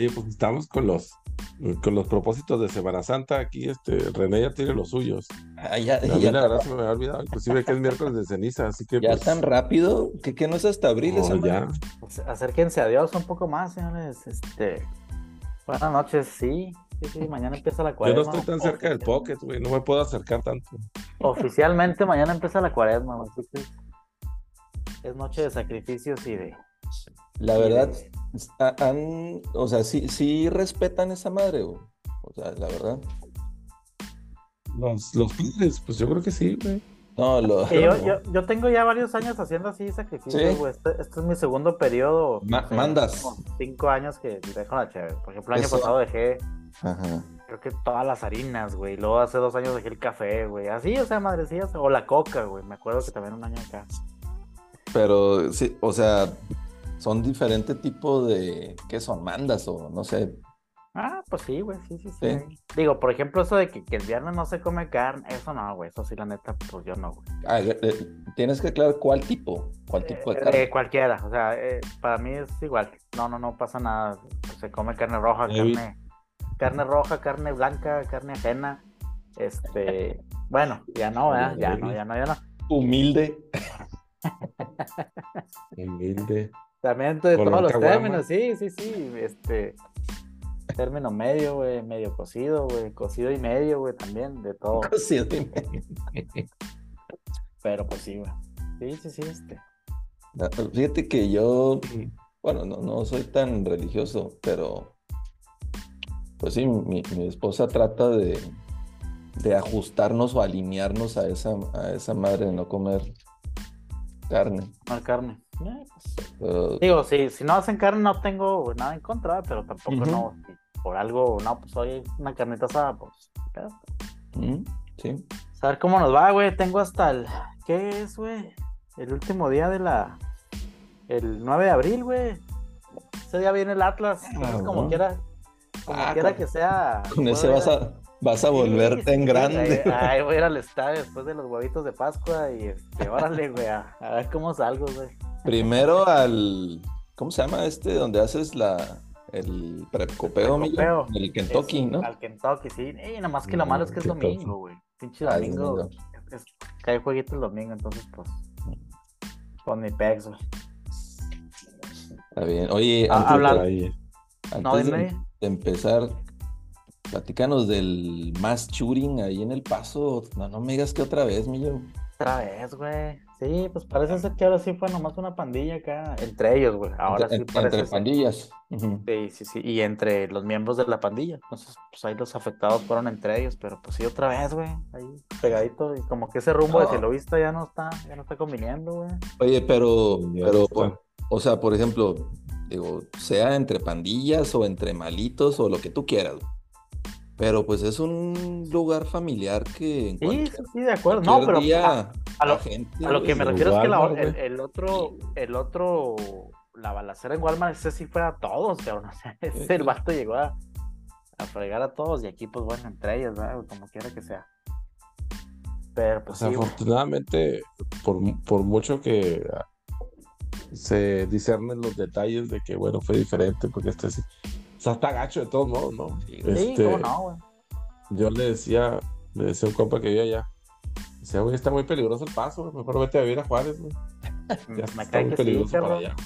Oye, pues estamos con los con los propósitos de Semana Santa. Aquí este René ya tiene los suyos. Ah, ya, A mí ya la verdad se me había olvidado, inclusive que es miércoles de ceniza, así que ya pues, tan rápido, que, que no es hasta abril no, esa madre? ya. Pues, acérquense a Dios un poco más, señores. Este, buenas noches, sí. Sí, sí, mañana empieza la Yo cuaresma. no estoy tan cerca del pocket, güey, no me puedo acercar tanto. Oficialmente mañana empieza la cuaresma, así que es noche de sacrificios y de... La verdad, ha- han, o sea, sí, sí respetan esa madre, güey. O sea, la verdad. Los, los padres, pues yo creo que sí, güey. No, lo, yo, yo, yo tengo ya varios años haciendo así sacrificios, Sí. güey. Este, este es mi segundo periodo. Ma- sé, mandas. Cinco años que dejo la chévere. Por ejemplo, el año Eso. pasado dejé, Ajá. creo que todas las harinas, güey. Luego hace dos años dejé el café, güey. Así, o sea, madrecillas. O la coca, güey. Me acuerdo que también un año acá. Pero sí, o sea, son diferente tipo de, ¿qué son? Mandas o no sé. Ah, pues sí, güey, sí, sí, sí. Sí. Digo, por ejemplo, eso de que, que el viernes no se come carne, eso no, güey, eso sí, la neta, pues yo no, güey. Ah, eh, eh, tienes que aclarar cuál tipo, cuál tipo de carne. Eh, cualquiera, o sea, eh, para mí es igual. No, no, no pasa nada. Se come carne roja, carne, carne roja, carne blanca, carne ajena. Este, bueno, ya no, ¿verdad? Ya no, ya no, ya no. Humilde. Humilde. También de todos los caguama. términos, sí, sí, sí. Este, término medio, güey, medio cocido, güey, cocido y medio, güey, también, de todo. Sí, dime. Pero pues sí, güey. Sí, sí, sí, este. Fíjate que yo, bueno, no, no soy tan religioso, pero pues sí, mi, mi esposa trata de, de ajustarnos o alinearnos a esa, a esa madre de no comer carne. No carne. Eh, pues, Digo, si, si no hacen carne no tengo nada en contra, pero tampoco no. si por algo, no, pues hoy una carnita asada, pues. ¿Mm? Sí. A ver cómo nos va, güey. Tengo hasta el. ¿Qué es, güey? El último día de la. El 9 de abril, güey. Ese día viene el Atlas. Entonces, como quiera. Como Ah, quiera con- que sea. Con ese vas a, vas a Sí, volverte en grande. Ahí, ahí voy a ir al estadio después de los huevitos de Pascua y este, órale, güey, a, a ver cómo salgo, güey. Primero al, ¿cómo se llama este? Donde haces la, el precopeo, amigo? Precopeo. El Kentucky, Es- ¿no? Al Kentucky, sí. Y nada más que lo malo es que es Kentucky. domingo, güey. Pinche es domingo. domingo. Es, cae jueguito el domingo, entonces, pues. Con mi pex, güey. Está bien. Oye, Ah, antes, No, de, dime. de empezar, platícanos del mass shooting ahí en El Paso. No, no me digas que otra vez, Millo. Otra vez, güey. Sí, pues parece ser que ahora sí fue nomás una pandilla acá. Entre ellos, güey. Ahora entre, sí parece entre ser. pandillas. Sí, sí, sí. Y entre los miembros de la pandilla. Entonces, pues ahí los afectados fueron entre ellos. Pero pues sí, otra vez, güey. Ahí pegadito. Y como que ese rumbo de No. Silovista ya no está, ya no está conviniendo, güey. Oye, pero, pero, por- o sea, por ejemplo, digo, sea entre pandillas o entre malitos o lo que tú quieras. güey. Pero pues es un lugar familiar que en Sí, sí, sí, de acuerdo. No, pero día a, a lo, la gente, a lo que me refiero es que la- el, otro, el otro, la balacera en Walmart, ese sí fue a todos, cabrón. O sea, ese el sí. vato llegó a, a fregar a todos y aquí, pues bueno, entre ellos, ¿verdad? Como quiera que sea. Pero pues sí, güey. Desafortunadamente, por, por mucho que se discernen los detalles de que, bueno, fue diferente, porque este sí. O sea, está gacho de todos modos, ¿no? Sí, Este, cómo no, güey. Yo le decía, le decía a un compa que vive allá. Decía, güey, está muy peligroso el paso, güey. Mejor vete a vivir a Juárez, güey. Ya Me está cae muy sí, peligroso para allá.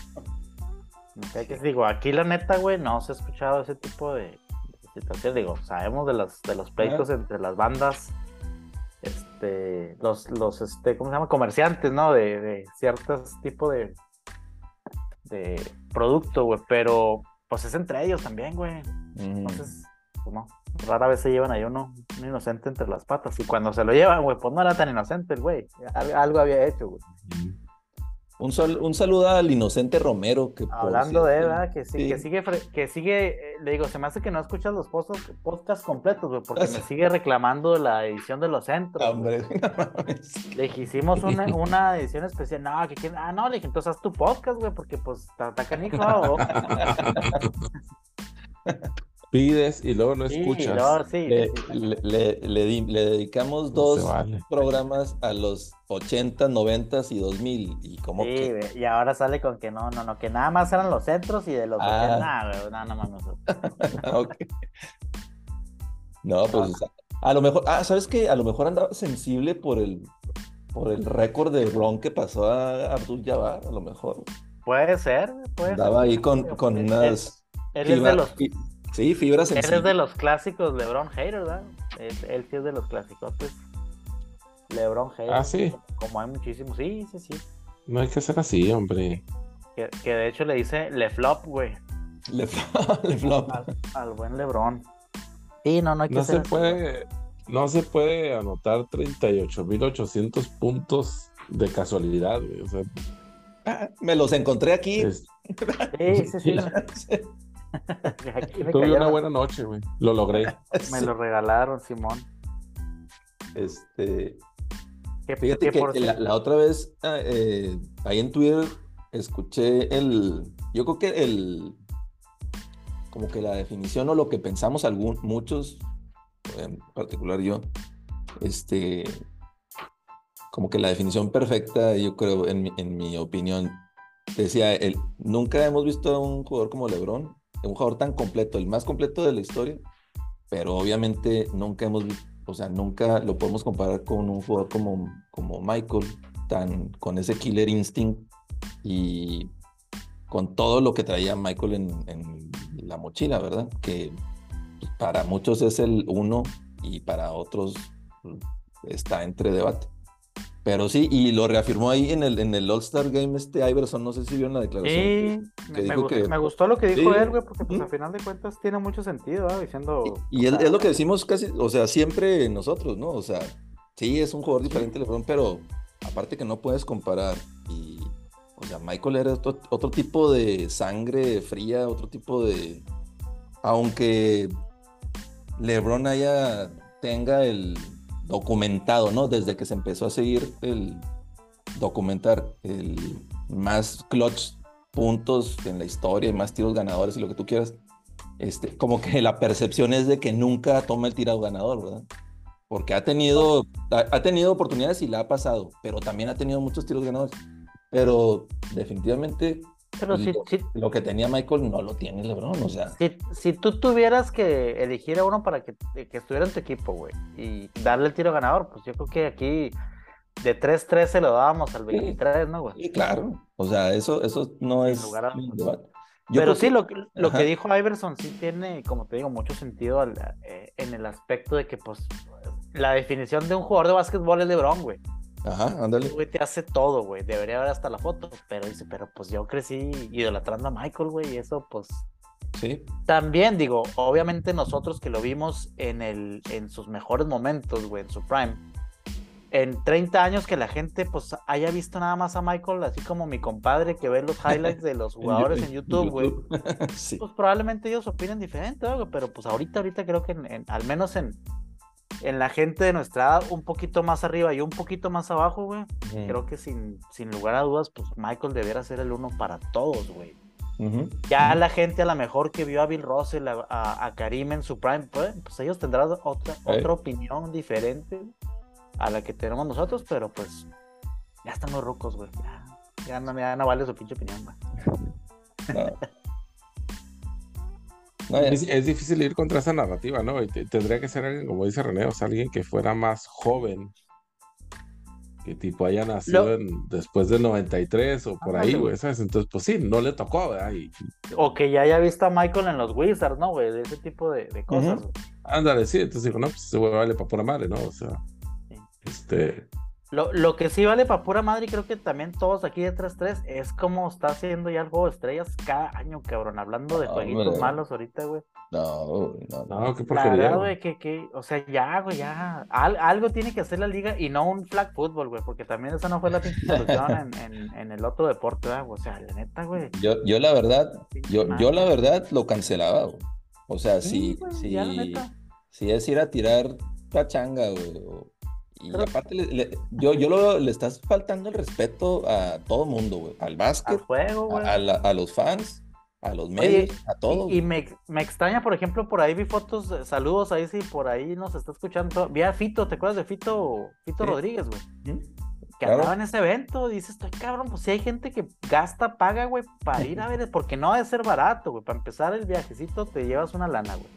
Me cae que. Digo, aquí la neta, güey, no se ha escuchado ese tipo de, de situaciones. Digo, sabemos de los, de los pleitos entre las bandas, este, los, los, este, ¿cómo se llama? Comerciantes, ¿no? De, de ciertos tipos de, de producto, güey. Pero, pues es entre ellos también, güey. Entonces, pues no. Rara vez se llevan ahí uno, un inocente entre las patas. Y cuando se lo llevan, güey, pues no era tan inocente el güey. Al- Algo había hecho, güey. Un, sal- un saludo al inocente Romero que Hablando de, cierto- ¿verdad? Que, sí, sí. que sigue, que sigue, eh, le digo, se me hace que no escuchas los podcasts, podcasts completos, güey, porque me sigue reclamando la edición de los centros. Hombre, no. Le hicimos una, una edición especial. No, que quieren- ah, no, le dije, entonces haz tu podcast, güey, porque pues está está canijo. pides y luego no Sí, escuchas. no, sí, Le, sí, le- le- le di- le dedicamos No dos vale. programas a los 80, 90 y 2000 y como Sí, que y ahora sale con que no, no, no, que nada más eran los centros y de los Ah. 80, nah, güey, no, no mames. Ok. No, pues a lo mejor, ah, ¿sabes qué? A lo mejor andaba sensible por el por el récord de Ron que pasó a Abdul Jabbar, a lo mejor. Puede ser, puede Andaba ser. ahí con, con unas Él, él es de fibras- los, fi- sí, fibras él es sensibles. de los clásicos LeBron Hater, ¿verdad? Él, él sí es de los clásicos, LeBron Hater. Ah, sí. Como hay muchísimos, sí, sí, sí. No hay que ser así, hombre. Que, que de hecho le dice Le Flop, güey, Le, le flop. al, al buen LeBron. Sí, no, no hay que No ser se así. puede, no se puede anotar 38.800 puntos de casualidad, güey. O sea, Ah, Me los encontré aquí. es- Sí, sí, sí. Tuve una buena noche, güey. Lo logré. me lo regalaron, Simón. Este, Que, Fíjate que que la otra vez ah, eh, ahí en Twitter escuché el, yo creo que el, como que la definición o lo que pensamos algún, muchos, en particular yo, este, como que la definición perfecta, yo creo, en mi, en mi opinión, decía, el, nunca hemos visto a un jugador como LeBron, un jugador tan completo, el más completo de la historia, pero obviamente nunca hemos o sea, nunca lo podemos comparar con un jugador como, como Michael, tan, con ese killer instinct y con todo lo que traía Michael en, en la mochila, ¿verdad? Que para muchos es el uno y para otros está entre debate. Pero sí, y lo reafirmó ahí en el, en el All-Star Game este Iverson, no sé si vieron la declaración. Sí, que me, me dijo que- me gustó lo que dijo Sí. él, güey, porque pues Ujú. al final de cuentas tiene mucho sentido, ¿verdad? Diciendo... Y es, es lo que decimos casi, o sea, siempre nosotros, ¿no? O sea, sí, es un jugador diferente LeBron, pero aparte que no puedes comparar. Y, o sea, Michael era otro, otro tipo de sangre fría, otro tipo de... Aunque LeBron haya, tenga el documentado, ¿no? Desde que se empezó a seguir el documentar el más clutch puntos en la historia y más tiros ganadores y lo que tú quieras este, como que la percepción es de que nunca toma el tirado ganador, ¿verdad? Porque ha tenido, ha, ha tenido oportunidades y la ha pasado, pero también ha tenido muchos tiros ganadores. Pero definitivamente Pero si, lo, si, lo que tenía Michael no lo tiene LeBron, o sea. si, si tú tuvieras que elegir a uno para que, que estuviera en tu equipo, güey, y darle el tiro ganador, pues yo creo que aquí de 3-3 se lo dábamos al 23, ¿no, güey? Sí, claro. O sea, eso, eso no es lugar a Pero sí, que- lo, que- lo Ajá. que dijo Iverson sí tiene, como te digo, mucho sentido al- eh, en el aspecto de que, pues, la definición de un jugador de básquetbol es LeBron, güey. Ajá, ándale. Güey, te hace todo, güey. Debería haber hasta la foto. Pero dice, pero pues yo crecí idolatrando a Michael, güey. Y eso, pues. Sí. También digo, obviamente nosotros que lo vimos en el, en sus mejores momentos, güey, en su prime. En 30 años que la gente, pues, haya visto nada más a Michael, así como mi compadre que ve los highlights de los jugadores en YouTube, güey. sí. Pues probablemente ellos opinen diferente, güey, pero pues ahorita, ahorita creo que en- en- al menos en, en la gente de nuestra edad, un poquito más arriba y un poquito más abajo, güey, Mm. creo que sin, sin lugar a dudas, pues Michael debiera ser el uno para todos, güey. Ya la gente a lo mejor que vio a Bill Russell, a, a- a Karim en su prime, pues, pues ellos tendrán otra, otra opinión diferente a la que tenemos nosotros, pero pues ya están muy rucos, güey. Ya, ya no, ya no vale su pinche opinión, güey. No. Es, es difícil ir contra esa narrativa, ¿no? Y te- tendría que ser alguien, como dice René, o sea, alguien que fuera más joven, que tipo haya nacido Lo- en- después del 93 o por ahí, güey. ¿sabes? Entonces, pues sí, no le tocó, ¿verdad? Y, O que ya haya visto a Michael en los Wizards, ¿no, güey? De ese tipo de, de cosas. Ujú. güey. ándale, sí, entonces digo, no, pues ese güey vale para pura madre, ¿no? O sea, Sí. este, Lo, lo que sí vale para pura madre, y creo que también todos aquí de 3-3, es como está haciendo ya el juego de estrellas cada año, cabrón. Hablando de jueguitos hombre. malos ahorita, güey. No, güey, no, no. no, qué porquería. verdad, güey. que, que, o sea, ya, güey, ya. Al- algo tiene que hacer la liga y no un flag football, güey, porque también esa no fue la pinche solución en, en, en el otro deporte, ¿verdad, güey? O sea, la neta, güey. Yo, yo la verdad, yo, yo la verdad lo cancelaba, güey. O sea, Sí, si, güey, si, ya la neta. si es ir a tirar pachanga, güey. o- Y Pero- aparte, le- le- yo, yo lo, le estás faltando el respeto a todo mundo, güey. Al Al básquet, juego, güey. a, a la- a los fans, a los medios, a todos. Y, me, extraña, por ejemplo, por ahí vi fotos, saludos ahí si por ahí nos está escuchando. Vi a Fito, ¿te acuerdas de Fito, Fito Rodríguez, güey? Que andaba en ese evento, dices, estoy cabrón, pues si hay gente que gasta, paga, güey, para ir a ver, porque no debe ser barato, güey. Para empezar el viajecito te llevas una lana, güey.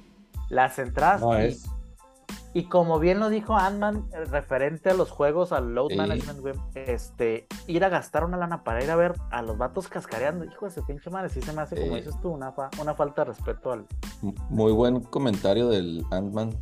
Las entradas. No es. Y como bien lo dijo Ant-Man, eh, referente a los juegos, al load management, güey, este, ir a gastar una lana para ir a ver a los vatos cascareando, hijo de ese pinche madre, sí se me hace, como dices tú, una, una falta de respeto al. Muy buen comentario del Ant-Man.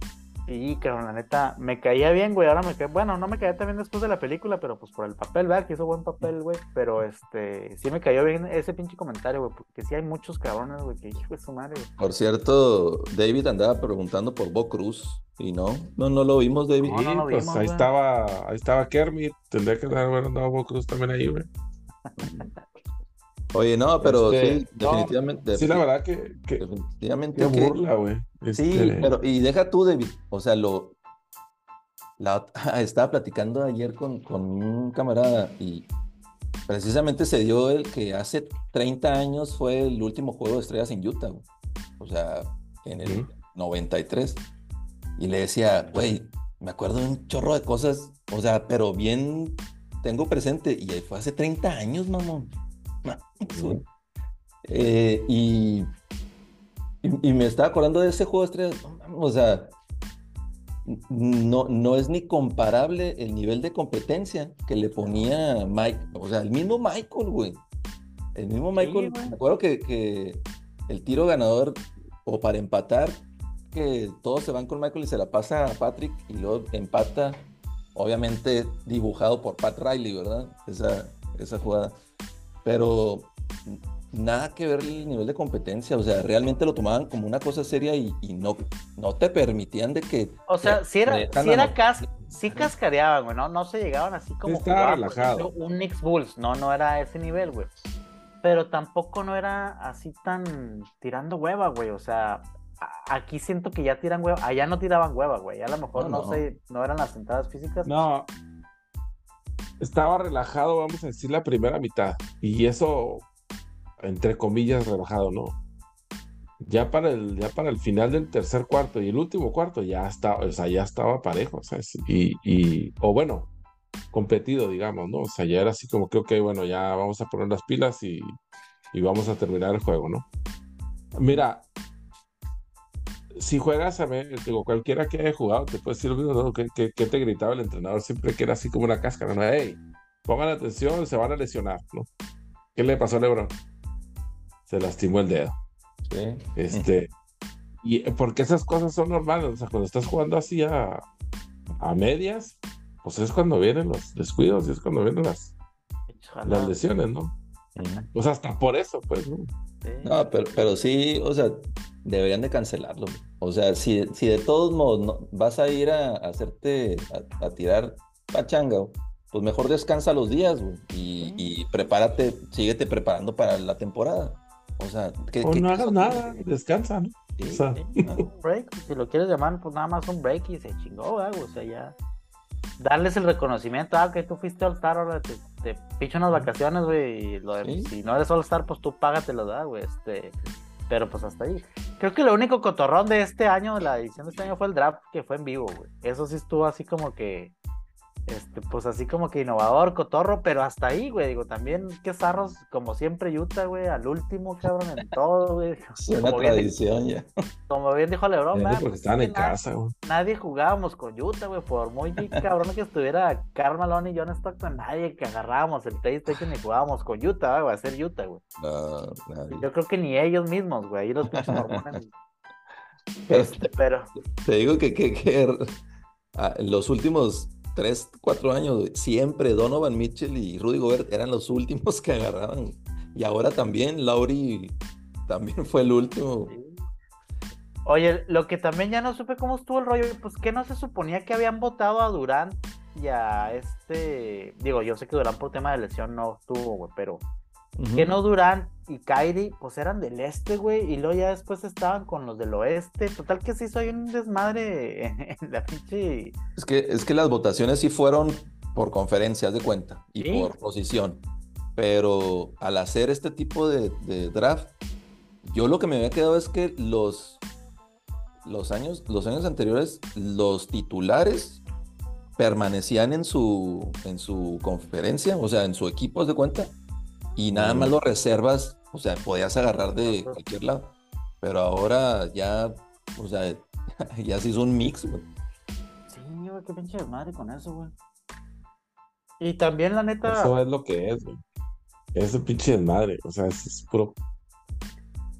Sí, cabrón, la neta, me caía bien, güey. Ahora me cae, bueno, no me caía también después de la película, pero pues por el papel, ¿verdad? Que hizo buen papel, güey. Pero este, sí me cayó bien ese pinche comentario, güey, porque sí hay muchos cabrones, güey, que hijo de su madre, güey. Por cierto, David andaba preguntando por Bo Cruz. Y no, no, no lo vimos, David. No, no pues ahí estaba, ahí estaba Kermit. Tendría que haber andado Bo Cruz también ahí, güey. Oye, no, pero este, sí, definitivamente. sí, la verdad que. que definitivamente. Qué burla, güey. Sí, este, pero. Y deja tú, David. O sea, lo. La, estaba platicando ayer con, con un camarada y precisamente se dio el que hace 30 años fue el último juego de estrellas en Utah. O sea, en el 93. Y le decía, güey, me acuerdo de un chorro de cosas. O sea, pero bien tengo presente. Y fue hace 30 años, mamón. Eh, y, y, me estaba acordando de ese juego de estrellas. O sea, no, no es ni comparable el nivel de competencia que le ponía Mike. O sea, el mismo Michael, güey. El mismo Michael. me acuerdo que, que, el tiro ganador o para empatar, que todos se van con Michael y se la pasa a Patrick y luego empata. Obviamente dibujado por Pat Riley, ¿verdad? Esa, esa jugada pero nada que ver el nivel de competencia, o sea, realmente lo tomaban como una cosa seria y, no, no te permitían de que... O sea, si era, si era sí cascareaban, güey, ¿no? No se llegaban así como... Estaba relajado. un Knicks Bulls, no, no era ese nivel, güey. Pero tampoco no era así tan tirando hueva, güey, o sea, aquí siento que ya tiran hueva, allá no tiraban hueva, güey, a lo mejor no, no, sé, no eran las sentadas físicas. No, estaba relajado, vamos a decir, la primera mitad. Y eso, entre comillas, relajado, ¿no? Ya para el, ya para el final del tercer cuarto y el último cuarto ya estaba, o sea, ya estaba parejo, ¿sabes? Y, y, o bueno, competido, digamos, ¿no? O sea, ya era así como que, ok, bueno, ya vamos a poner las pilas y, y vamos a terminar el juego, ¿no? Mira, si juegas a ver, digo, cualquiera que haya jugado te puede decir lo mismo, que, te gritaba el entrenador siempre que era así como una cáscara, ¿no? Hey, pongan atención, se van a lesionar, ¿no? ¿Qué le pasó a Lebron? Se lastimó el dedo. Sí. Este, y porque esas cosas son normales, o sea, cuando estás jugando así a, a medias, pues es cuando vienen los descuidos y es cuando vienen las, las lesiones, ¿no? Pues hasta por eso, pues, ¿no? No, pero, pero sí, o sea, deberían de cancelarlo. O sea, si, si de todos modos vas a ir a, hacerte, a, tirar pachanga, pues mejor descansa los días, y, prepárate, síguete preparando para la temporada. O sea, que, no hagas nada, descansa, ¿no? un break, si lo quieres llamar, pues nada más un break y se chingó, güey. O sea, ya darles el reconocimiento, ah, que tú fuiste All Star, ahora te, te picho unas vacaciones, güey, y si no eres All Star, pues tú págatelo, da, güey, este, pero pues hasta ahí. Creo que lo único cotorrón de este año, de la edición de este año, fue el draft que fue en vivo, güey. Eso sí estuvo así como que este, pues así como que innovador, cotorro, pero hasta ahí, güey. Digo, también, qué zarros, como siempre, Utah, güey, al último, cabrón, en todo, güey. Es una tradición ya. Como bien dijo Lebron, güey. Porque estaban en casa, güey. Nadie jugábamos con Utah, güey, por muy cabrón que estuviera Karl Malone y John Stockton, nadie que agarrábamos el PlayStation y jugábamos con Utah, güey, a hacer Utah, güey. No, nadie. Yo creo que ni ellos mismos, güey, ahí los pinches hormones. este, pero. Te digo que, que, que ah, los últimos tres, cuatro años, siempre Donovan Mitchell y Rudy Gobert eran los últimos que agarraban. Y ahora también Lauri también fue el último. Oye, lo que también ya no supe cómo estuvo el rollo, pues que no se suponía que habían votado a Durán y a este, digo, yo sé que Durán por tema de lesión no estuvo, güey, pero que no Durán y Kyrie, pues eran del este, güey, y luego ya después estaban con los del oeste. Total que sí soy un desmadre en la pinche. Es que, es que las votaciones sí fueron por conferencias de cuenta y por posición. Pero al hacer este tipo de, draft, yo lo que me había quedado es que los, los, años, los años anteriores, los titulares permanecían en su, en su conferencia, o sea, en su equipo, de cuenta, y nada más los reservas, o sea, podías agarrar de cualquier lado. Pero ahora ya, o sea, ya se hizo un mix, güey. Sí, güey, qué pinche madre con eso, güey. Y también, la neta. Eso es lo que es, güey. Es un pinche desmadre. O sea, es, puro.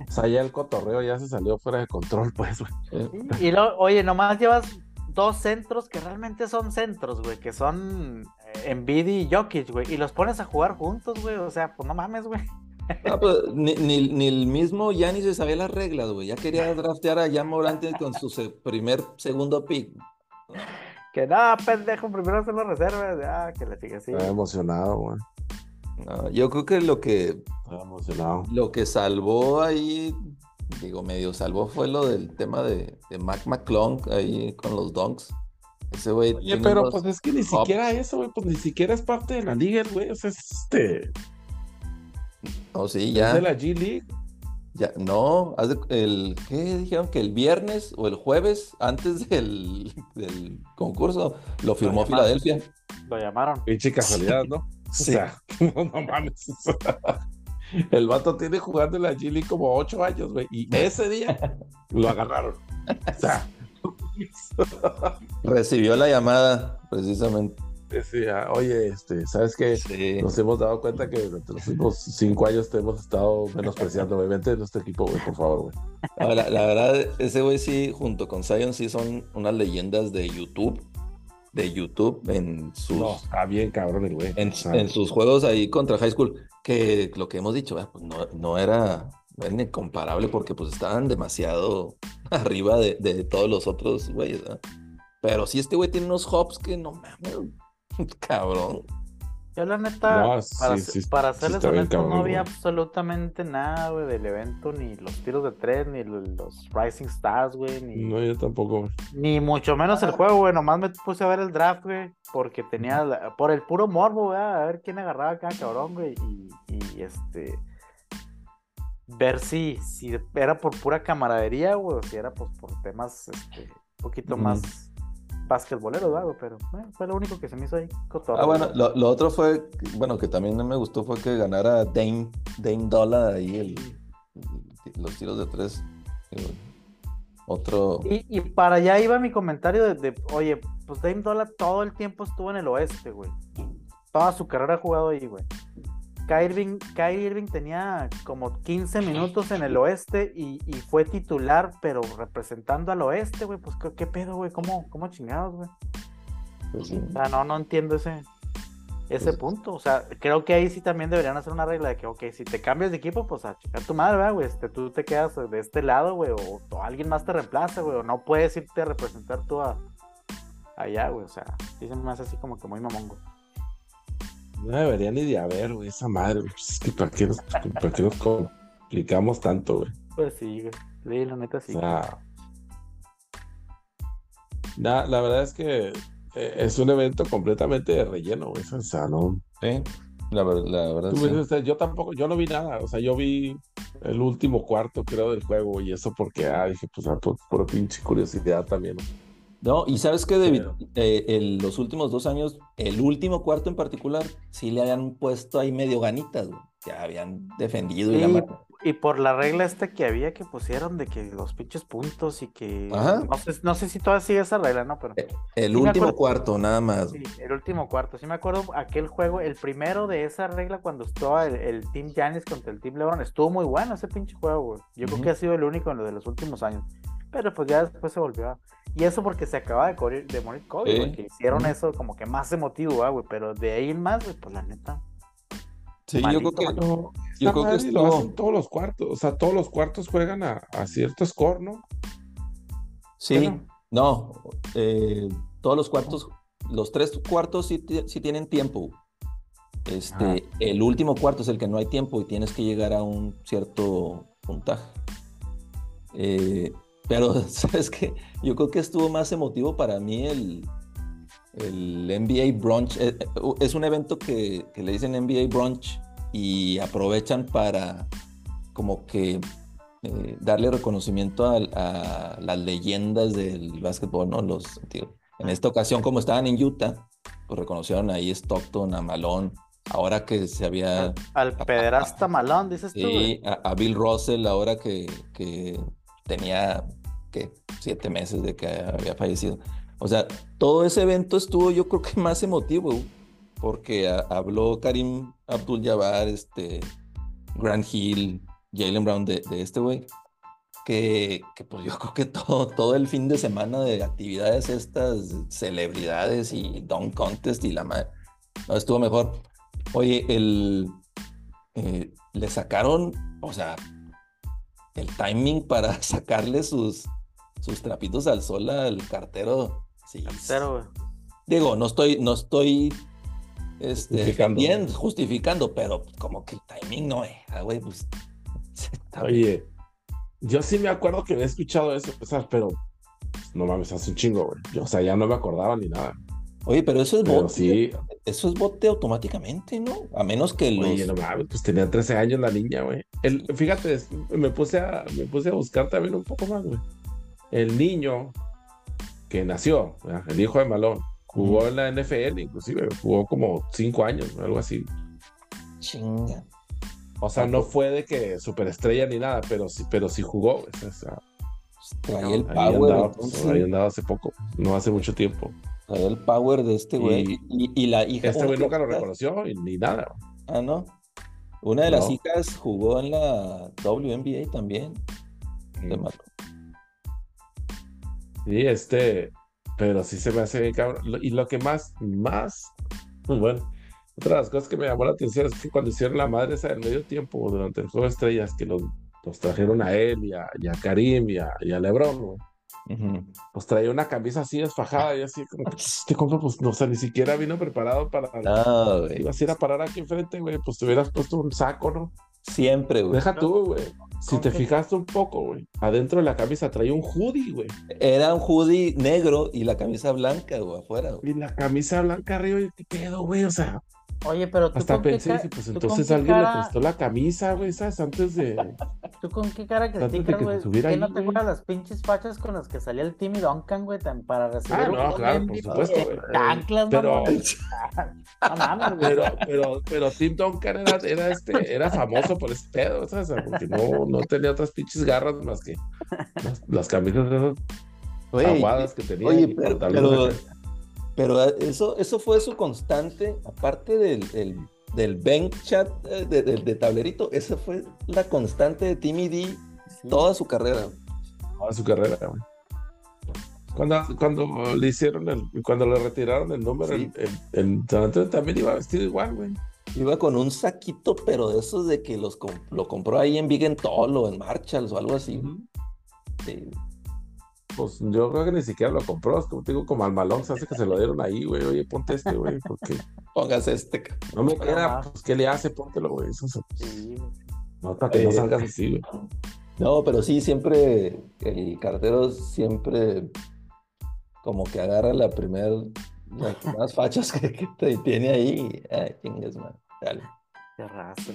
O sea, ya el cotorreo ya se salió fuera de control, pues, güey. Y lo, oye, nomás llevas dos centros que realmente son centros, güey, que son Envid y Jokic, güey, y los pones a jugar juntos, güey, o sea, pues no mames, güey. Ah, pues, ni, ni, el mismo Yanis se sabía las reglas, güey, ya quería draftear a Jan Morante con su primer, segundo pick. Que nada, pendejo, primero hacer las reservas, ya, que le sigue así. Está emocionado, güey. yo creo que lo que... Emocionado. Lo que salvó ahí digo, medio salvó fue lo del tema de, de Mac McClung ahí con los Donks. Ese güey. Oye, pero pues es que ni siquiera eso, güey, pues ni siquiera es parte de la liga, güey. O sea, es este. Oh, sí, ya. ¿Es de la G League? Ya, no, el, ¿qué dijeron? Que el viernes o el jueves, antes del, del concurso, lo firmó Filadelfia. Lo llamaron. Pinche casualidad, ¿no? Sí. O sea, no, no mames. El vato tiene jugando en la Gili como ocho años, güey. Y ese día lo agarraron. O sea. Recibió la llamada, precisamente. Decía, oye, este, ¿sabes qué? Nos hemos dado cuenta que durante los últimos cinco años te hemos estado menospreciando. Obviamente de nuestro equipo, güey, por favor, güey. La, la, verdad, ese güey sí, junto con Zion, sí son unas leyendas de YouTube de YouTube en sus. No, está bien, cabrón, el güey. En, sus juegos ahí contra High School, que lo que hemos dicho, pues no, no era, no era incomparable porque pues estaban demasiado arriba de, de todos los otros güeyes, Pero sí, este güey tiene unos hops que no mames, cabrón. Yo la neta, para, para serles honesto, no había absolutamente nada, güey, del evento, ni los tiros de tres, ni los Rising Stars, güey, ni... No, yo tampoco. Ni mucho menos el juego, güey, nomás me puse a ver el draft, güey, porque tenía, por el puro morbo, güey, a ver quién agarraba cada cabrón, güey, y, y este... Ver si, si era por pura camaradería, güey, o si era pues por temas, este, un poquito más basquetbolero, ¿verdad? pero fue lo único que se me hizo ahí. Ah, bueno, lo, otro fue, bueno, que también me gustó fue que ganara Dame, Dame Dolla ahí el, los tiros de tres. Otro. Y, y, para allá iba mi comentario de, oye, pues Dame Dolla todo el tiempo estuvo en el oeste, güey. Toda su carrera ha jugado ahí, güey. Kyrie Irving, tenía como 15 minutos en el oeste y, fue titular, pero representando al oeste, güey. Pues, ¿qué, pedo, güey? ¿Cómo, ¿Cómo chingados, güey? Pues o sea, no, no entiendo ese, ese pues punto. O sea, creo que ahí sí también deberían hacer una regla de que, ok, si te cambias de equipo, pues a checar tu madre, güey. Este, tú te quedas de este lado, güey, o, alguien más te reemplaza, güey, o no puedes irte a representar tú a, allá, güey. O sea, dicen más así como que muy mamón, güey. No debería ni de haber, güey, esa madre, pues es que ¿para qué, nos, complicamos tanto, güey? Pues sí, güey. Sí, la neta sí. O sea, la, la verdad es que eh, es un evento completamente de relleno, güey. O sea, no. Sí, la, la verdad. sí. yo tampoco, yo no vi nada. O sea, yo vi el último cuarto, creo, del juego, y eso porque, ah, dije, pues, ah, por, por pinche curiosidad también, ¿no? No, y sabes que David, eh, los últimos dos años, el último cuarto en particular, sí le habían puesto ahí medio ganitas, güey, que habían defendido y, la y por la regla esta que había que pusieron de que los pinches puntos y que no sé, no sé si todavía sigue esa regla, ¿no? Pero eh, el último cuarto, nada más. Sí, el último cuarto. Sí me acuerdo aquel juego, el primero de esa regla cuando estaba el, Team Janis contra el Team LeBron, estuvo muy bueno ese pinche juego, güey. Yo creo que ha sido el único en lo de los últimos años. Pero pues ya después se volvió a y eso porque se acaba de, de morir Kobe, porque hicieron eso como que más emotivo, güey, pero de ahí en más, güey, pues la neta. Sí, yo creo que, no, yo creo que lo hacen todos los cuartos, o sea, todos los cuartos juegan a, cierto score, ¿no? Sí, no, eh, todos los cuartos, los tres cuartos sí, sí tienen tiempo. Este, el último cuarto es el que no hay tiempo y tienes que llegar a un cierto puntaje. Eh, pero, ¿sabes qué? Yo creo que estuvo más emotivo para mí el, el NBA Brunch. Eh, eh, es un evento que, le dicen NBA Brunch y aprovechan para como que eh, darle reconocimiento a, a, las leyendas del básquetbol, ¿no? Los, tío, en esta ocasión, como estaban en Utah, pues reconocieron ahí Stockton, a Malone, ahora que se había... Al pederasta Malone, dices tú. Sí, a, a, Bill Russell, ahora que, que tenía, ¿qué? Siete meses de que había fallecido. O sea, todo ese evento estuvo yo creo que más emotivo, porque habló Karim Abdul-Jabbar, este, Grant Hill, Jalen Brown de, este güey, que, que, pues yo creo que todo, todo el fin de semana de actividades estas, celebridades y Don Contest y la madre, no estuvo mejor. Oye, el, eh, le sacaron, o sea, el timing para sacarle sus, sus trapitos al sol al cartero Sí. Cero, Digo, no estoy, no estoy este, justificando. bien justificando, pero como que el timing no era, güey. Pues, Oye, yo sí me acuerdo que había escuchado eso, pero no mames, hace un chingo, güey. O sea, ya no me acordaba ni nada. Oye, pero eso es pero bote. Sí. Eso es bote automáticamente, ¿no? A menos que los. Oye, no mames, pues tenía 13 años la niña, güey. El, fíjate, me puse, a, me puse a buscar también un poco más, güey. El niño que nació, ¿verdad? el hijo de Malón, jugó en la NFL, inclusive, jugó como cinco años, algo así. Chinga. O sea, no fue de que superestrella ni nada, pero sí, pero sí jugó. O sea, Traía el power. Andaba, pues, ahí andaba hace poco, no hace mucho tiempo. Traía el power de este güey. Y, y, y, la hija. Este güey nunca lo reconoció ni nada. Ah, no. Una de no. las hijas jugó en la WNBA también. Mm. De Malón. Sí, este, pero sí se me hace bien cabrón. Y lo que más, más, pues bueno, otra de las cosas que me llamó la atención es que cuando hicieron la madre esa del medio tiempo durante el juego de estrellas, que los, los trajeron a él y a, y a Karim y a, y a Lebron, ¿no? Uh -huh. Pues traía una camisa así desfajada y así como que este compa, pues no, o sea, ni siquiera vino preparado para. No, si ibas a ir a parar aquí enfrente, güey, pues te hubieras puesto un saco, ¿no? Siempre, güey. Deja tú, güey. Si te fijaste un poco, güey, adentro de la camisa traía un hoodie, güey. Era un hoodie negro y la camisa blanca, güey, afuera. Güey. Y la camisa blanca arriba, y ¿qué pedo, güey? O sea. Oye, pero tú Hasta pensé, dije, pues entonces alguien cara... le prestó la camisa, güey, ¿sabes? Antes de. ¿Tú con qué cara criticas, güey? ¿Qué ahí, no te acuerdas las pinches fachas con las que salía el Timmy Duncan, güey, para recibir ah, no, un claro, por supuesto, güey. Tanclas, pero, no mames, pero, pero, pero Tim Duncan era, era, este, era famoso por ese pedo, ¿sabes? Porque no, no tenía otras pinches garras más que las, las camisas esas oye, aguadas que tenía. Oye, pero, pero, pero, eso, eso fue su constante, aparte del, del del bank chat eh, de, de, de, tablerito, esa fue la constante de Timmy D sí. toda su carrera. Toda su carrera, güey. Cuando, cuando le hicieron el, cuando le retiraron el número sí. en, San Antonio también iba vestido igual, güey. Iba con un saquito, pero de esos de que los lo compró ahí en Big Tall o en Marshalls o algo así. Uh -huh. sí. Pues yo creo que ni siquiera lo compró, es como te digo, como al malón, se hace que se lo dieron ahí, güey. Oye, ponte este, güey, porque. Póngase este. No me queda, pues, ¿qué le hace? Póntelo, güey. Eso, pues, sí. No, para que eh, no salgas así, güey. No, pero sí, siempre, el cartero siempre como que agarra la primera, las más fachas que, que te tiene ahí. Ay, chingues, man. Dale. Qué raza.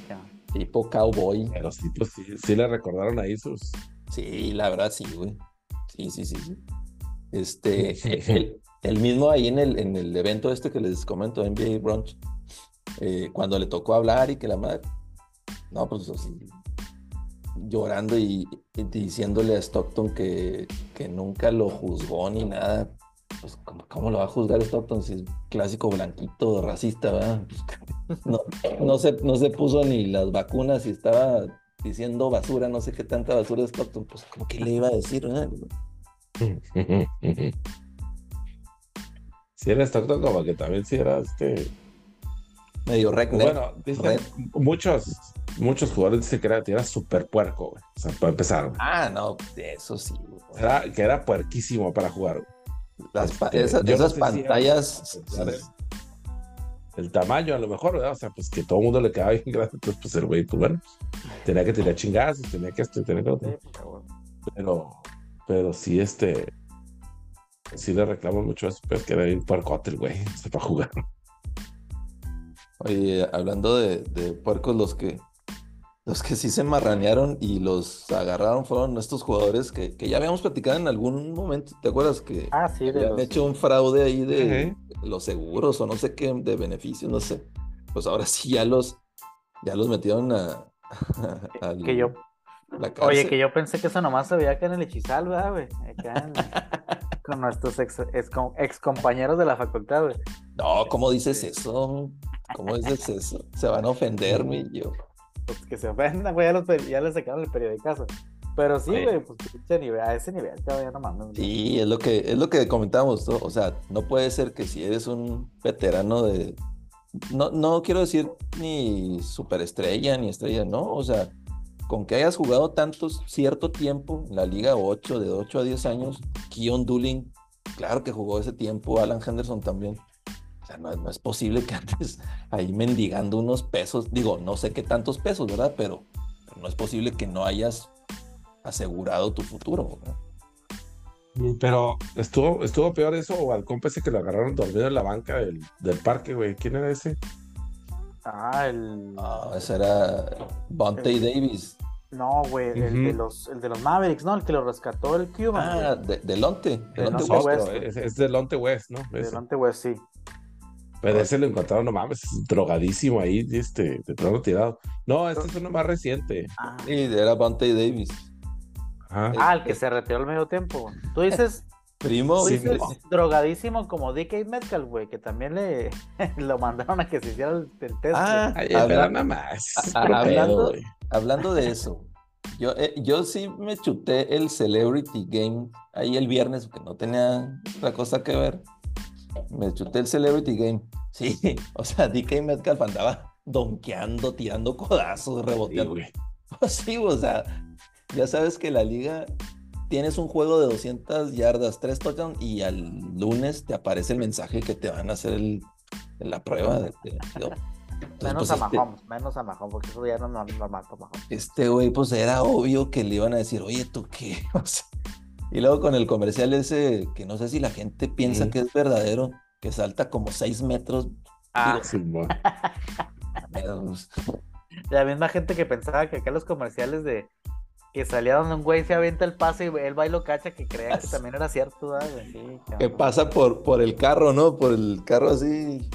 Tipo cowboy. Pero sí, pues sí, sí le recordaron ahí sus. Sí, la verdad, sí, güey. Sí, sí, sí, sí. Este, el, el, mismo ahí en el, en el evento este que les comento, NBA Brunch, eh, cuando le tocó hablar y que la madre, no, pues así, llorando y, y diciéndole a Stockton que, que, nunca lo juzgó ni nada. Pues, ¿cómo, ¿cómo, lo va a juzgar Stockton si es clásico blanquito, racista, ¿verdad? No, no, se, no se puso ni las vacunas y estaba diciendo basura, no sé qué tanta basura Stockton, pues como que le iba a decir, ¿verdad? Si era Stockton, como que también si era este. Medio redneck. Bueno, dicen, muchos, muchos jugadores dicen que era, era súper puerco, güey. O sea, para empezar. Ah, no, eso sí. Era, que era puerquísimo para jugar. Las, este, esas, esas no sé pantallas. Si era, el tamaño, a lo mejor, ¿verdad? O sea, pues que todo el mundo le quedaba bien grande. Entonces, pues el güey, pues bueno, tenía que tener chingadas, tenía que esto, tenía que otro. Pero, pero sí, este. Sí le reclamo mucho eso, pero es que era bien puercote el güey, para jugar. Oye, hablando de, de, puercos, los que los que sí se marranearon y los agarraron fueron estos jugadores que, que ya habíamos platicado en algún momento. ¿Te acuerdas que Ah, sí, de habían los- hecho un fraude ahí de los seguros o no sé qué, de beneficios, no sé? Pues ahora sí ya los, ya los metieron a, a que yo, la oye, que yo pensé que eso nomás se veía acá en el Hechizal, ¿verdad, güey? Acá en- con nuestros ex, ex, compañeros de la facultad, güey. No, ¿cómo dices eso? ¿Cómo dices eso? Se van a ofender, mi yo. Pues que se ofendan, güey, ya, los ya les sacaron el periodicazo. Pero sí, güey, pues nivel, a ese nivel, ya no mames. Sí, es lo que, es lo que comentamos, ¿no? O sea, no puede ser que si eres un veterano de. No, no quiero decir ni superestrella ni estrella, no. O sea, con que hayas jugado tantos cierto tiempo en la Liga 8, de 8 a 10 años, Keon Dooling, claro que jugó ese tiempo, Alan Henderson también. O sea, no, es posible que antes ahí mendigando unos pesos, digo, no sé qué tantos pesos, ¿verdad? Pero, no es posible que no hayas asegurado tu futuro. ¿no? Pero estuvo, estuvo peor eso o al compa que lo agarraron dormido en la banca del, del parque, güey. ¿Quién era ese? Ah, el. Ah, ese era Bonte Davis. No, güey, el, de los, el de los Mavericks, ¿no? El que lo rescató el Cuban. Ah, de, Delonte. Delonte Delonte West. West. Es, es Delonte West, ¿no? Delante, güey, sí. Pero ese lo encontraron, no mames, drogadísimo ahí, este, de plano tirado. No, este es uno más reciente. Ah, Sí, era Bonte Davis. Ajá. Ah, el que se retiró al medio tiempo. Tú dices, Primo. Sí, drogadísimo como DK Metcalf, güey, que también le lo mandaron a que se hiciera el, el test. Ah, Ay, habla- pero nada más. a- hablando-. Hablando de eso, yo, eh, yo sí me chuté el Celebrity Game ahí el viernes, porque no tenía otra cosa que ver. Me chuté el Celebrity Game. Sí, o sea, DK Metcalf andaba donkeando, tirando codazos, Sí, reboteando. güey. Pues sí, o sea, ya sabes que la liga tienes un juego de 200 yardas, 3 touchdowns y al lunes te aparece el mensaje que te van a hacer el- la prueba. De, de- de- Entonces, menos pues, a este- Mahomes, menos a Mahomes, porque eso ya no es normal para Mahomes. Este güey, pues era obvio que le iban a decir, oye, ¿tú qué? O sea, y luego con el comercial ese, que no sé si la gente piensa que es verdadero, que salta como 6 metros. Ah, pues, la misma gente que pensaba que acá los comerciales de que salía donde un güey se avienta el pase y él va y lo cacha, que creía que también era cierto. Sí, que pasa por, por el carro, ¿no? Por el carro así.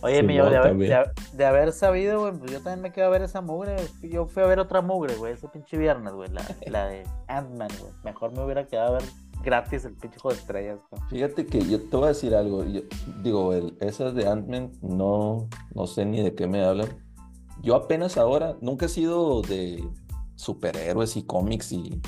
Oye, Sí, mi yo, de, haber, también. de ha- de haber sabido, güey, pues yo también me quedo a ver esa mugre. Yo fui a ver otra mugre, güey, ese pinche viernes, güey, la, la de Ant-Man, güey. Mejor me hubiera quedado a ver gratis el pinche juego de estrellas, güey. Fíjate que yo te voy a decir algo. yo- digo, el, esas de Ant-Man, no, no sé ni de qué me hablan. Yo apenas ahora, nunca he sido de superhéroes y cómics y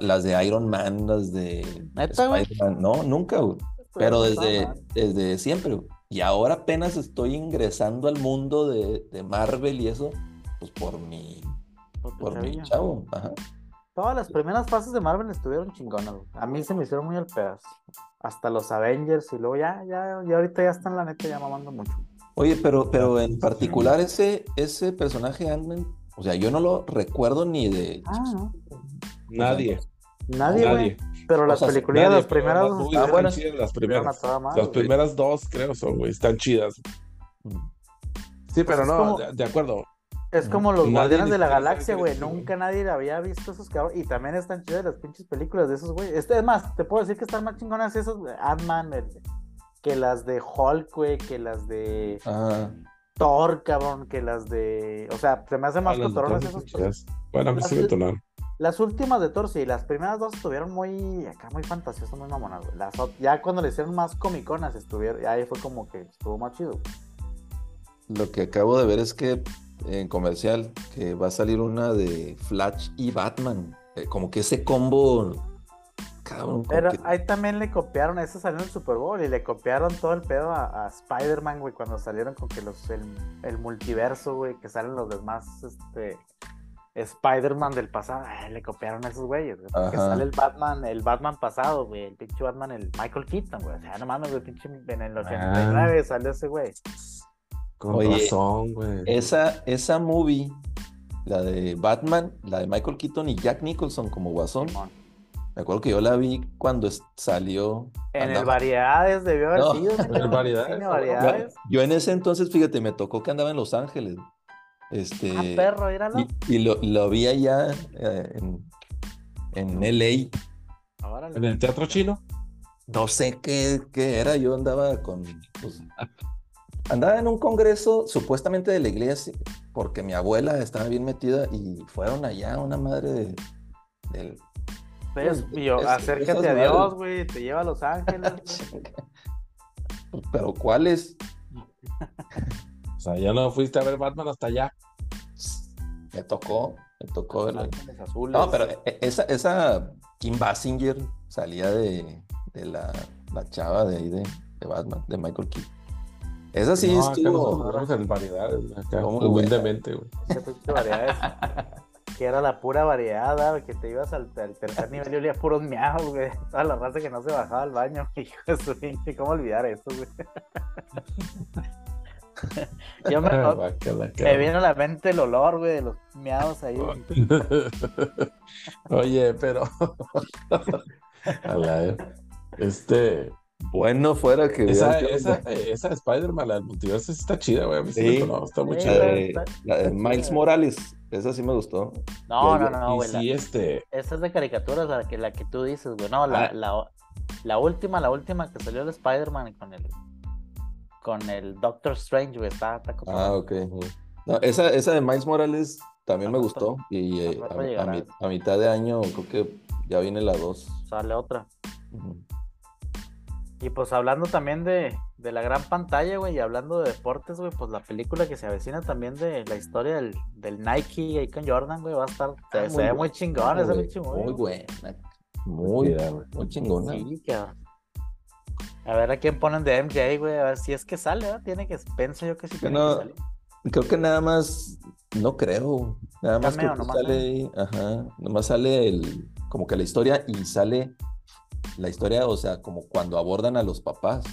las de Iron Man, las de. Spider-Man. No, nunca, güey. Pero desde, desde siempre. güey. Y ahora apenas estoy ingresando al mundo de, de Marvel y eso, pues por mi, Por mi chavo. Ajá. Todas las primeras fases de Marvel estuvieron chingonas, güey. A mí se me hicieron muy al pedazo. Hasta los Avengers y luego ya, ya, ya ahorita ya están la neta ya mamando mucho. Oye, pero, pero en particular ese, ese personaje Ant-Man, o sea, yo no lo recuerdo ni de... Ah, no. Nadie. Nadie, güey. Nadie. Pero las sea, películas, Nadie, las primeras, las están buenas. chidas, Las primeras. Las primeras dos, creo, son, güey. Están chidas. Sí, pero no, como- de, de acuerdo. Es como los Guardianes de la Galaxia, güey. Nunca nadie había visto esos cabrones. Y también están chidas las pinches películas de esos, güey. Este, es más, te puedo decir que están más chingonas esas, güey, Ant-Man, que las de Hulk, güey, que las de Ah, Thor, cabrón, que las de. O sea, se me hacen más Ah, cotorrones están chidas. Bueno, a mí sí me de- entonaron. Las últimas de Thor, sí, las primeras dos estuvieron muy. Acá muy fantasiosas, muy mamonas, güey. Las ya cuando le hicieron más comiconas, estuvieron. Ahí fue como que estuvo más chido, güey. lo que acabo de ver es que en comercial que va a salir una de Flash y Batman. Eh, como que ese combo... Cabrón, Pero que- ahí también le copiaron, eso salió en el Super Bowl y le copiaron todo el pedo a, a Spider-Man, güey, cuando salieron con que los el, el multiverso, güey, que salen los demás, este Spider-Man del pasado, eh, le copiaron a esos güeyes, güey, porque Ajá. sale el Batman, el Batman pasado, güey, el pinche Batman, el Michael Keaton, güey, o sea, no mames, güey, pinche en el 89 salió ese güey. Con Oye, razón, güey. Esa, esa movie, la de Batman, la de Michael Keaton y Jack Nicholson como Guasón, Simón. Me acuerdo que yo la vi cuando salió. En el Variedades debió haber No, sido. en el Variedades. Yo en ese entonces, fíjate, me tocó que andaba en Los Ángeles. Este, Ah, perro, y, y lo, lo vi allá eh, en, en LA. Órale. En el teatro chino. No sé qué, qué era, yo andaba con... pues, andaba en un congreso supuestamente de la iglesia porque mi abuela estaba bien metida y fueron allá una madre de, del... Ves, yo, es- acércate a. Dios, güey, te lleva a Los Ángeles. Pero ¿cuáles? O sea, ya no fuiste a ver Batman hasta allá. Me tocó, me tocó Azules. No, pero e- esa, esa Kim Basinger salía de, de la, la chava de ahí de, de Batman, de Michael Keaton. Esa sí no, acá estuvo. nosotros en variedades, acá, humildemente, güey. Variedades. que era la pura variedad, güey, que te ibas al, al tercer nivel y olía puros miados, güey. Toda la raza que no se bajaba al baño, hijo de su pinche, ¿cómo olvidar eso, güey? Yo me, Guácala, me cabrón. viene a la mente el olor, güey, de los miados ahí. güey. Oye, pero. A la- eh, Este. Bueno, fuera que. Esa, esa, eh, esa de Spider-Man, la del multiverso, está chida, güey. A mí sí, Sí. me sonó, está muy Sí, chida. de, está- la de Miles. Morales, esa sí me gustó. No, no, no, no, y güey. sí, la- este. Esa es de caricaturas, la que, la que tú dices, güey. No, la, Ah. la, la última, la última que salió de Spider-Man con el con el Doctor Strange, güey. Está, está como- Ah, ok. No, esa, esa de Miles Morales también me gustó. Y eh, a, a llegará mi- esa. a mitad de año creo que ya viene la 2. sale otra. Y pues hablando también de, de la gran pantalla, güey, y hablando de deportes, güey, pues la película que se avecina también de la historia del, del Nike ahí con Jordan, güey, va a estar, se, Ah, se muy ve muy chingón esa Muy, pinche muy buena. Muy, muy chingona. Sí. A ver a quién ponen de MJ, güey, a ver si es que sale, ¿verdad? Tiene que, pienso yo que sí Que tiene no- que salir. Creo que nada más, no creo. Nada más Cameo, que nomás sale ahí, ajá, nomás sale el, como que la historia y sale la historia, o sea, como cuando abordan a los papás.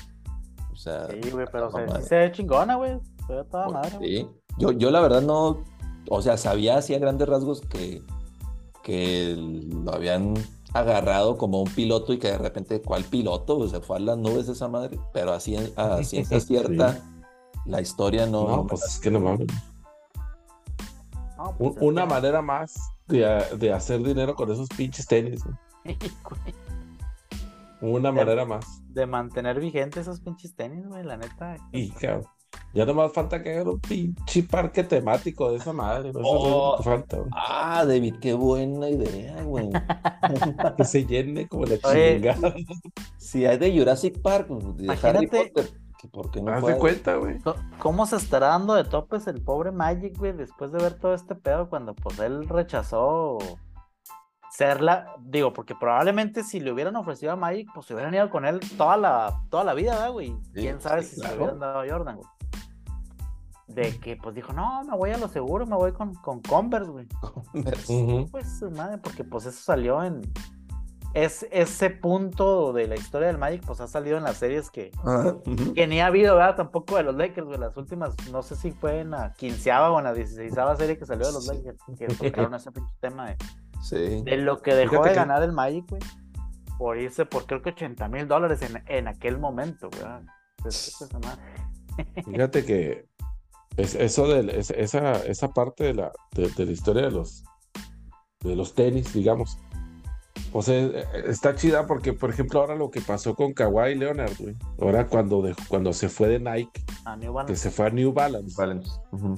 O sea, Sí, güey, pero se, sí se ve chingona, güey. Se ve toda Pues, madre. güey. sí. Yo, yo la verdad no, o sea, sabía así a grandes rasgos que, que lo habían agarrado como un piloto y que de repente, ¿cuál piloto? O se fue a las nubes esa madre, pero así a ciencia cierta, la historia no. No, pues es que no mames. No, pues es una que- manera más de, de hacer dinero con esos pinches tenis, güey. Una manera más. de mantener vigentes esos pinches tenis, güey, la neta. Y cabrón, ya nomás falta que haga un pinche parque temático de esa madre. ¿no? Eso es lo Oh. falta, güey. Ah, David, qué buena idea, güey. Que se llene como la Oye, chingada. Si hay de Jurassic Park, pues, de Harry Imagínate- Potter, ¿por qué no Haz de cuenta, güey. ¿Cómo se estará dando de topes el pobre Magic, güey, después de ver todo este pedo cuando pues él rechazó ser la, digo, porque probablemente si le hubieran ofrecido a Magic, pues se hubieran ido con él toda la, toda la vida, ¿verdad, güey? Sí, ¿Quién sabe sí, si se claro. lo hubieran dado a Jordan, güey? De que pues dijo, no, me voy a lo seguro, me voy con, con Converse, güey. Ujú. Pues su madre, porque pues eso salió en... Es, ese punto de la historia del Magic, pues ha salido en las series que, Ah, ujú. que ni ha habido, ¿verdad? Tampoco de los Lakers, güey. Las últimas, no sé si fue en la quinceava o en la dieciséisava serie que salió de los. Lakers, que tocaron ese pinche tema de, Sí. de lo que dejó Fíjate de que- ganar el Magic, güey, por irse por creo que 80 mil dólares en, en aquel momento, güey. Pues, madre. Fíjate que es, eso de es- esa, esa parte de la, de, de la historia de los de los tenis, digamos. O sea, eh, está chida porque, por ejemplo, ahora lo que pasó con Kawhi Leonard, güey. Ahora cuando, dejó- cuando se fue de Nike, A New que se fue a New Balance,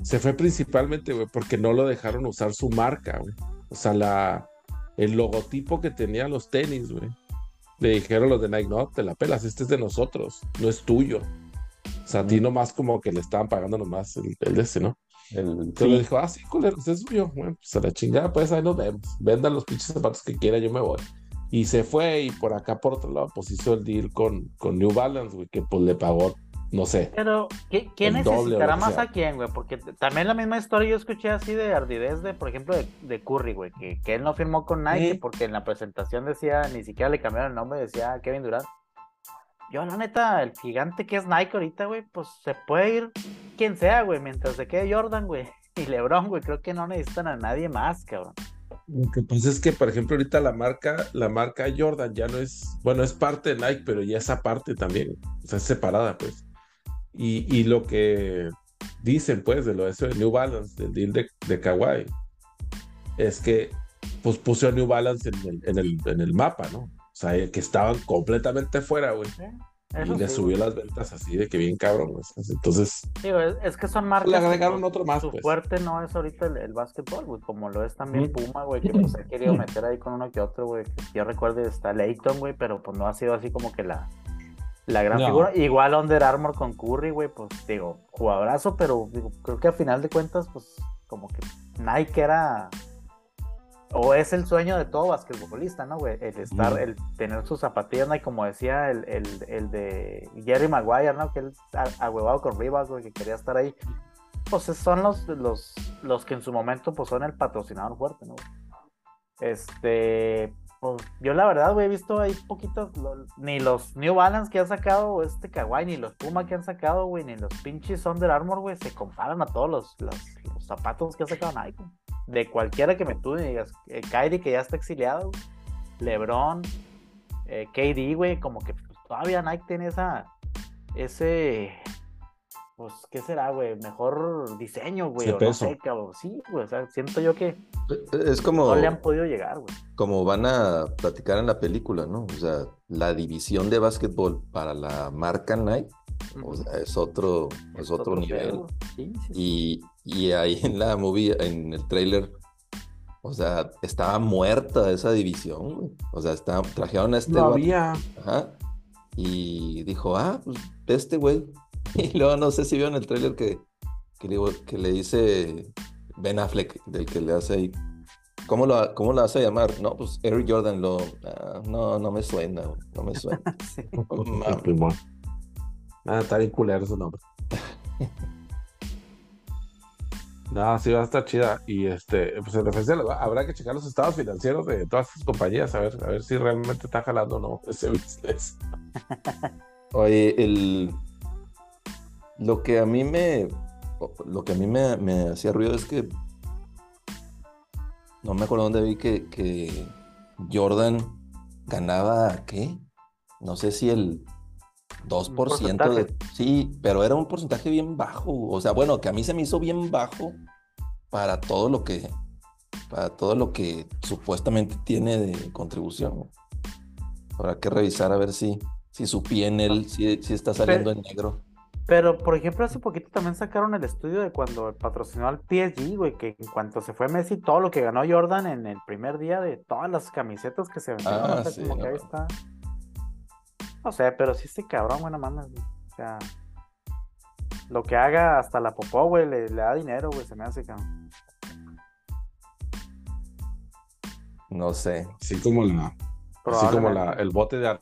se fue principalmente, güey, porque no lo dejaron usar su marca, güey. O sea, la, el logotipo que tenían los tenis, güey. Le dijeron los de Nike, no, te la pelas, este es de nosotros, no es tuyo. O sea, a ti nomás como que le estaban pagando nomás el, el de ese, ¿no? El, Entonces le dijo, ah, sí, culeros, es suyo. Bueno, pues a la chingada, pues ahí nos vemos. Vendan los pinches zapatos que quiera, yo me voy. Y se fue y por acá, por otro lado, pues hizo el deal con, con New Balance, güey, que pues le pagó, no sé. Pero, ¿qué, quién o necesitará más a quién, güey? Porque también la misma historia yo escuché así de ardidez de, por ejemplo, de, de Curry, güey, que, que él no firmó con Nike Sí. porque en la presentación decía, ni siquiera le cambiaron el nombre, decía Kevin Durant. Yo, la neta, el gigante que es Nike ahorita, güey, pues se puede ir quien sea, güey, mientras se quede Jordan, güey. Y LeBron, güey, creo que no necesitan a nadie más, cabrón. Lo que pasa es que, por ejemplo, ahorita la marca, la marca Jordan ya no es, bueno, es parte de Nike, pero ya esa parte también, o sea, es separada, pues. Y, y lo que, dicen pues de lo de eso de New Balance, del deal de, de Kawhi, es que pues puso a New Balance en el, en el, en el mapa, ¿no? O sea, que estaban completamente fuera, güey. y le subió las ventas así de que bien cabrón, güey. Entonces. Digo, es, que son marcas. Le agregaron otro más. Su pues. fuerte no es ahorita el, el básquetbol, güey. Como lo es también Puma, güey. Que pues ha querido meter ahí con uno que otro, güey. Yo recuerdo está Leighton, güey. Pero pues no ha sido así como que la, la gran figura. Igual Under Armour con Curry, güey. Pues digo, jugadorazo. Pero digo, creo que a final de cuentas, pues como que Nike era o es el sueño de todo basquetbolista, ¿no, güey? El estar, el tener sus zapatillas, ¿no? Y como decía el, de Jerry Maguire, ¿no? Que él huevado con Reebok, güey, que quería estar ahí. Pues son los, los, los que en su momento, pues son el patrocinador fuerte, ¿no? Este, pues yo la verdad, güey, he visto ahí poquitos, ni los New Balance que han sacado este Kawaii, ni los Puma que han sacado, güey, ni los pinches Under Armour, güey, se comparan a todos los, los, zapatos que ha sacado Nike. De cualquiera que me tú digas, eh, Kyrie que ya está exiliado, LeBron, eh, KD, güey, como que pues, todavía Nike tiene esa, ese, pues, ¿qué será, güey? Mejor diseño, güey, o no sé, cabrón. Sí, güey, o sea, siento yo que e-, es como, no le han podido llegar, güey. Como van a platicar en la película, ¿no? O sea, la división de básquetbol para la marca Nike o sea, es otro, es otro, nivel. Y, y, ahí en la movie, en el trailer, o sea, estaba muerta esa división, O sea, está, trajeron a este. No había. Ajá. Y dijo, ah, pues este güey. Y luego no sé si vio en el trailer que, que, le, que le dice Ben Affleck, del que le hace ahí. ¿Cómo lo, cómo lo hace llamar? No, pues Eric Jordan lo. Ah, no, no me suena, no me suena. sí. Ah, está bien culero su nombre. no, sí va a estar chida. Y este, pues en referencia habrá que checar los estados financieros de todas estas compañías, a ver, a ver si realmente está jalando o no ese business. Oye, el lo que a mí me lo que a mí me, me hacía ruido es que no me acuerdo dónde vi que, que Jordan ganaba ¿qué? No sé si el 2% de... Sí, pero era un porcentaje bien bajo. O sea, bueno, que a mí se me hizo bien bajo para todo lo que para todo lo que supuestamente tiene de contribución. Habrá que revisar a ver si, si su PNL si, si está saliendo en negro. Pero, por ejemplo, hace poquito también sacaron el estudio de cuando patrocinó al PSG, güey, que en cuanto se fue Messi, todo lo que ganó Jordan en el primer día de todas las camisetas que se vendieron, ah, como que ahí está. No sé, pero sí este cabrón, bueno, mames, O sea, lo que haga hasta la popó, güey, le, da dinero, güey, se me hace, cabrón. No sé. Así como la. Así como la, el bote de